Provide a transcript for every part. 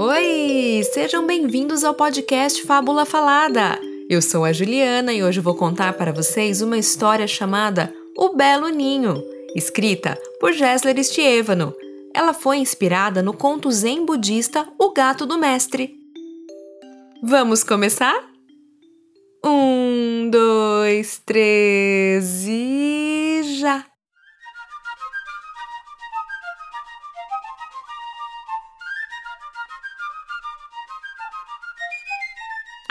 Oi, sejam bem-vindos ao podcast Fábula Falada. Eu sou a Juliana e hoje vou contar para vocês uma história chamada O Belo Ninho, escrita por Gessler Stievano. Ela foi inspirada no conto zen budista O Gato do Mestre. Vamos começar? Um, dois, três e já!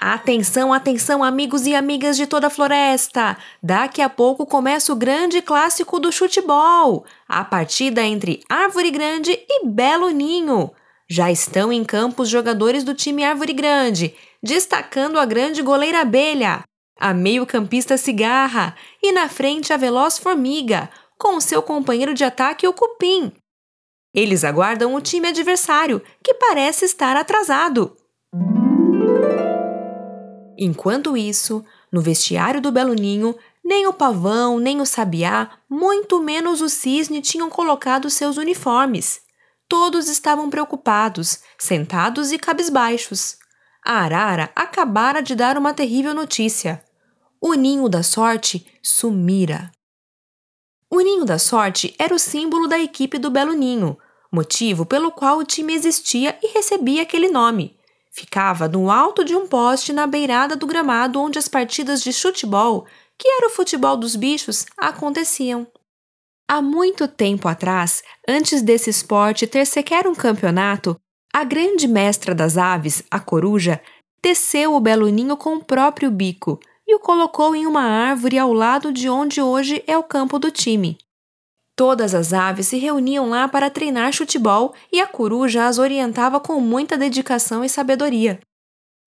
Atenção, atenção, amigos e amigas de toda a floresta! Daqui a pouco começa o grande clássico do futebol, a partida entre Árvore Grande e Belo Ninho. Já estão em campo os jogadores do time Árvore Grande, destacando a grande goleira Abelha, a meio-campista Cigarra e na frente a veloz Formiga, com seu companheiro de ataque o Cupim. Eles aguardam o time adversário, que parece estar atrasado. Enquanto isso, no vestiário do Belo Ninho, nem o pavão, nem o sabiá, muito menos o cisne tinham colocado seus uniformes. Todos estavam preocupados, sentados e cabisbaixos. A arara acabara de dar uma terrível notícia. O ninho da sorte sumira. O ninho da sorte era o símbolo da equipe do Belo Ninho, motivo pelo qual o time existia e recebia aquele nome. Ficava no alto de um poste na beirada do gramado onde as partidas de futebol, que era o futebol dos bichos, aconteciam. Há muito tempo atrás, antes desse esporte ter sequer um campeonato, a grande mestra das aves, a coruja, teceu o belo ninho com o próprio bico e o colocou em uma árvore ao lado de onde hoje é o campo do time. Todas as aves se reuniam lá para treinar futebol e a coruja as orientava com muita dedicação e sabedoria.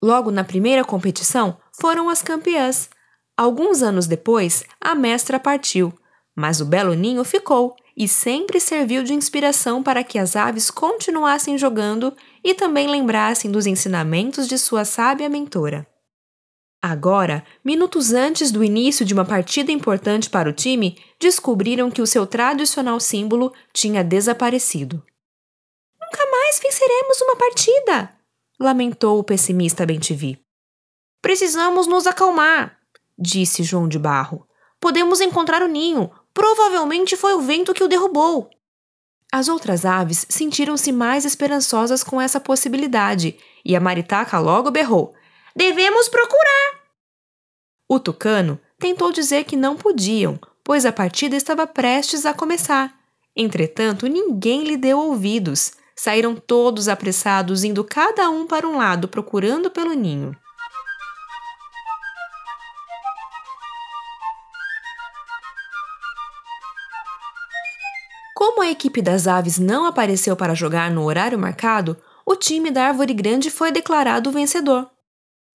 Logo na primeira competição, foram as campeãs. Alguns anos depois, a mestra partiu, mas o belo ninho ficou e sempre serviu de inspiração para que as aves continuassem jogando e também lembrassem dos ensinamentos de sua sábia mentora. Agora, minutos antes do início de uma partida importante para o time, descobriram que o seu tradicional símbolo tinha desaparecido. Nunca mais venceremos uma partida! lamentou o pessimista Bentivi. Precisamos nos acalmar, disse João de Barro. Podemos encontrar o ninho. Provavelmente foi o vento que o derrubou. As outras aves sentiram-se mais esperançosas com essa possibilidade, e a maritaca logo berrou: Devemos procurar! O tucano tentou dizer que não podiam, pois a partida estava prestes a começar. Entretanto, ninguém lhe deu ouvidos. Saíram todos apressados, indo cada um para um lado, procurando pelo ninho. Como a equipe das aves não apareceu para jogar no horário marcado, o time da Árvore Grande foi declarado vencedor.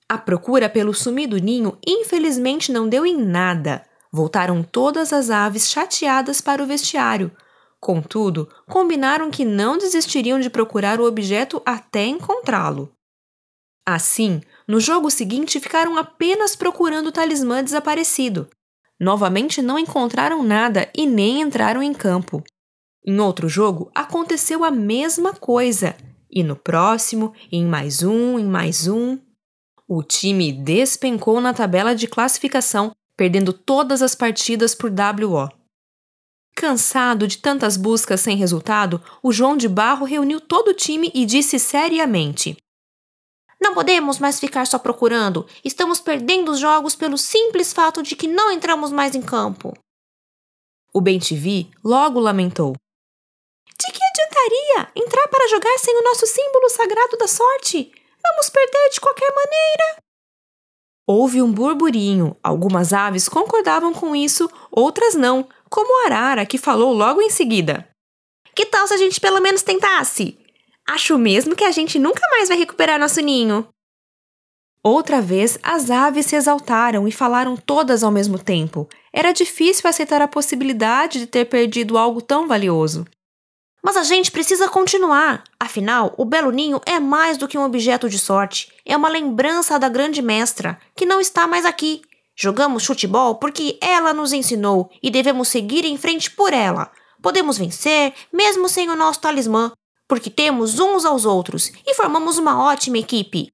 A procura pelo sumido ninho infelizmente não deu em nada. Voltaram todas as aves chateadas para o vestiário. Contudo, combinaram que não desistiriam de procurar o objeto até encontrá-lo. Assim, no jogo seguinte ficaram apenas procurando o talismã desaparecido. Novamente não encontraram nada e nem entraram em campo. Em outro jogo aconteceu a mesma coisa, e no próximo, em mais um, em mais um. O time despencou na tabela de classificação, perdendo todas as partidas por WO. Cansado de tantas buscas sem resultado, o João de Barro reuniu todo o time e disse seriamente: Não podemos mais ficar só procurando. Estamos perdendo os jogos pelo simples fato de que não entramos mais em campo. O Bentivi logo lamentou: De que adiantaria entrar para jogar sem o nosso símbolo sagrado da sorte? Vamos perder de qualquer maneira. Houve um burburinho. Algumas aves concordavam com isso, outras não, como a arara, que falou logo em seguida. Que tal se a gente pelo menos tentasse? Acho mesmo que a gente nunca mais vai recuperar nosso ninho. Outra vez, as aves se exaltaram e falaram todas ao mesmo tempo. Era difícil aceitar a possibilidade de ter perdido algo tão valioso. Mas a gente precisa continuar. Afinal, o Belo Ninho é mais do que um objeto de sorte. É uma lembrança da grande mestra, que não está mais aqui. Jogamos futebol porque ela nos ensinou e devemos seguir em frente por ela. Podemos vencer, mesmo sem o nosso talismã. porque temos uns aos outros e formamos uma ótima equipe.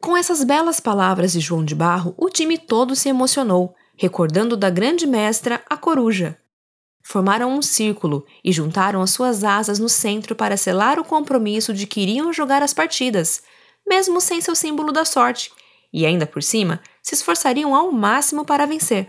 Com essas belas palavras de João de Barro, o time todo se emocionou, recordando da grande mestra, a coruja. Formaram um círculo e juntaram as suas asas no centro para selar o compromisso de que iriam jogar as partidas, mesmo sem seu símbolo da sorte, e ainda por cima se esforçariam ao máximo para vencer.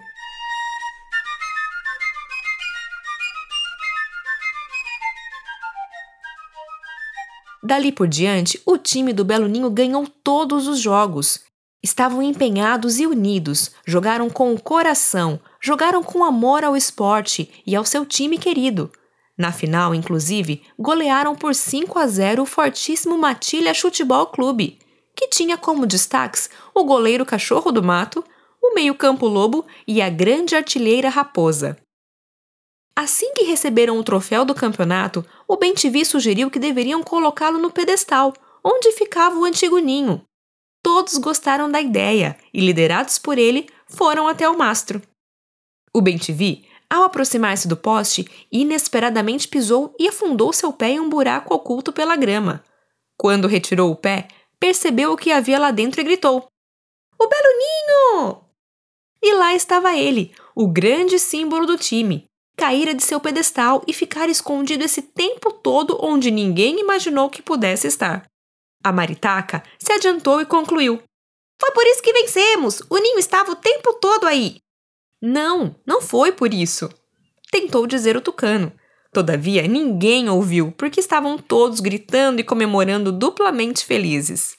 Dali por diante, o time do Belo Ninho ganhou todos os jogos. Estavam empenhados e unidos, jogaram com o coração, jogaram com amor ao esporte e ao seu time querido. Na final, inclusive, golearam por 5 a 0 o fortíssimo Matilha Futebol Clube, que tinha como destaques o goleiro Cachorro do Mato, o meio-campo Lobo e a grande artilheira Raposa. Assim que receberam o troféu do campeonato, o Bentivi sugeriu que deveriam colocá-lo no pedestal, onde ficava o antigo ninho. Todos gostaram da ideia e, liderados por ele, foram até o mastro. O Bentivi, ao aproximar-se do poste, inesperadamente pisou e afundou seu pé em um buraco oculto pela grama. Quando retirou o pé, percebeu o que havia lá dentro e gritou: O Belo Ninho! E lá estava ele, o grande símbolo do time, caíra de seu pedestal e ficar escondido esse tempo todo onde ninguém imaginou que pudesse estar. A maritaca se adiantou e concluiu: Foi por isso que vencemos! O ninho estava o tempo todo aí! Não, não foi por isso! Tentou dizer o tucano. Todavia, ninguém ouviu, porque estavam todos gritando e comemorando duplamente felizes.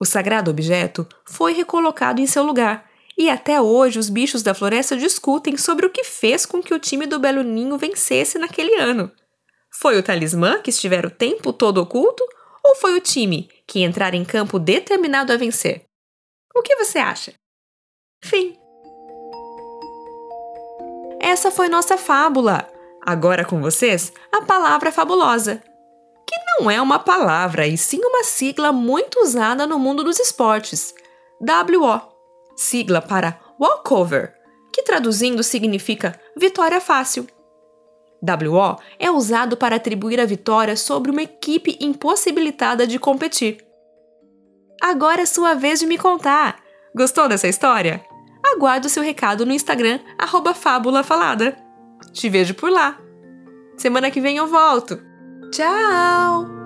O sagrado objeto foi recolocado em seu lugar e até hoje os bichos da floresta discutem sobre o que fez com que o time do Belo Ninho vencesse naquele ano. Foi o talismã que estivera o tempo todo oculto ou foi o time que entrar em campo determinado a vencer? O que você acha? Fim. Essa foi nossa fábula. Agora com vocês, a palavra fabulosa, que não é uma palavra e sim uma sigla muito usada no mundo dos esportes. WO sigla para walkover, que traduzindo significa vitória fácil. WO é usado para atribuir a vitória sobre uma equipe impossibilitada de competir. Agora é sua vez de me contar. Gostou dessa história? Aguardo seu recado no Instagram, @fábulafalada. Te vejo por lá. Semana que vem eu volto. Tchau!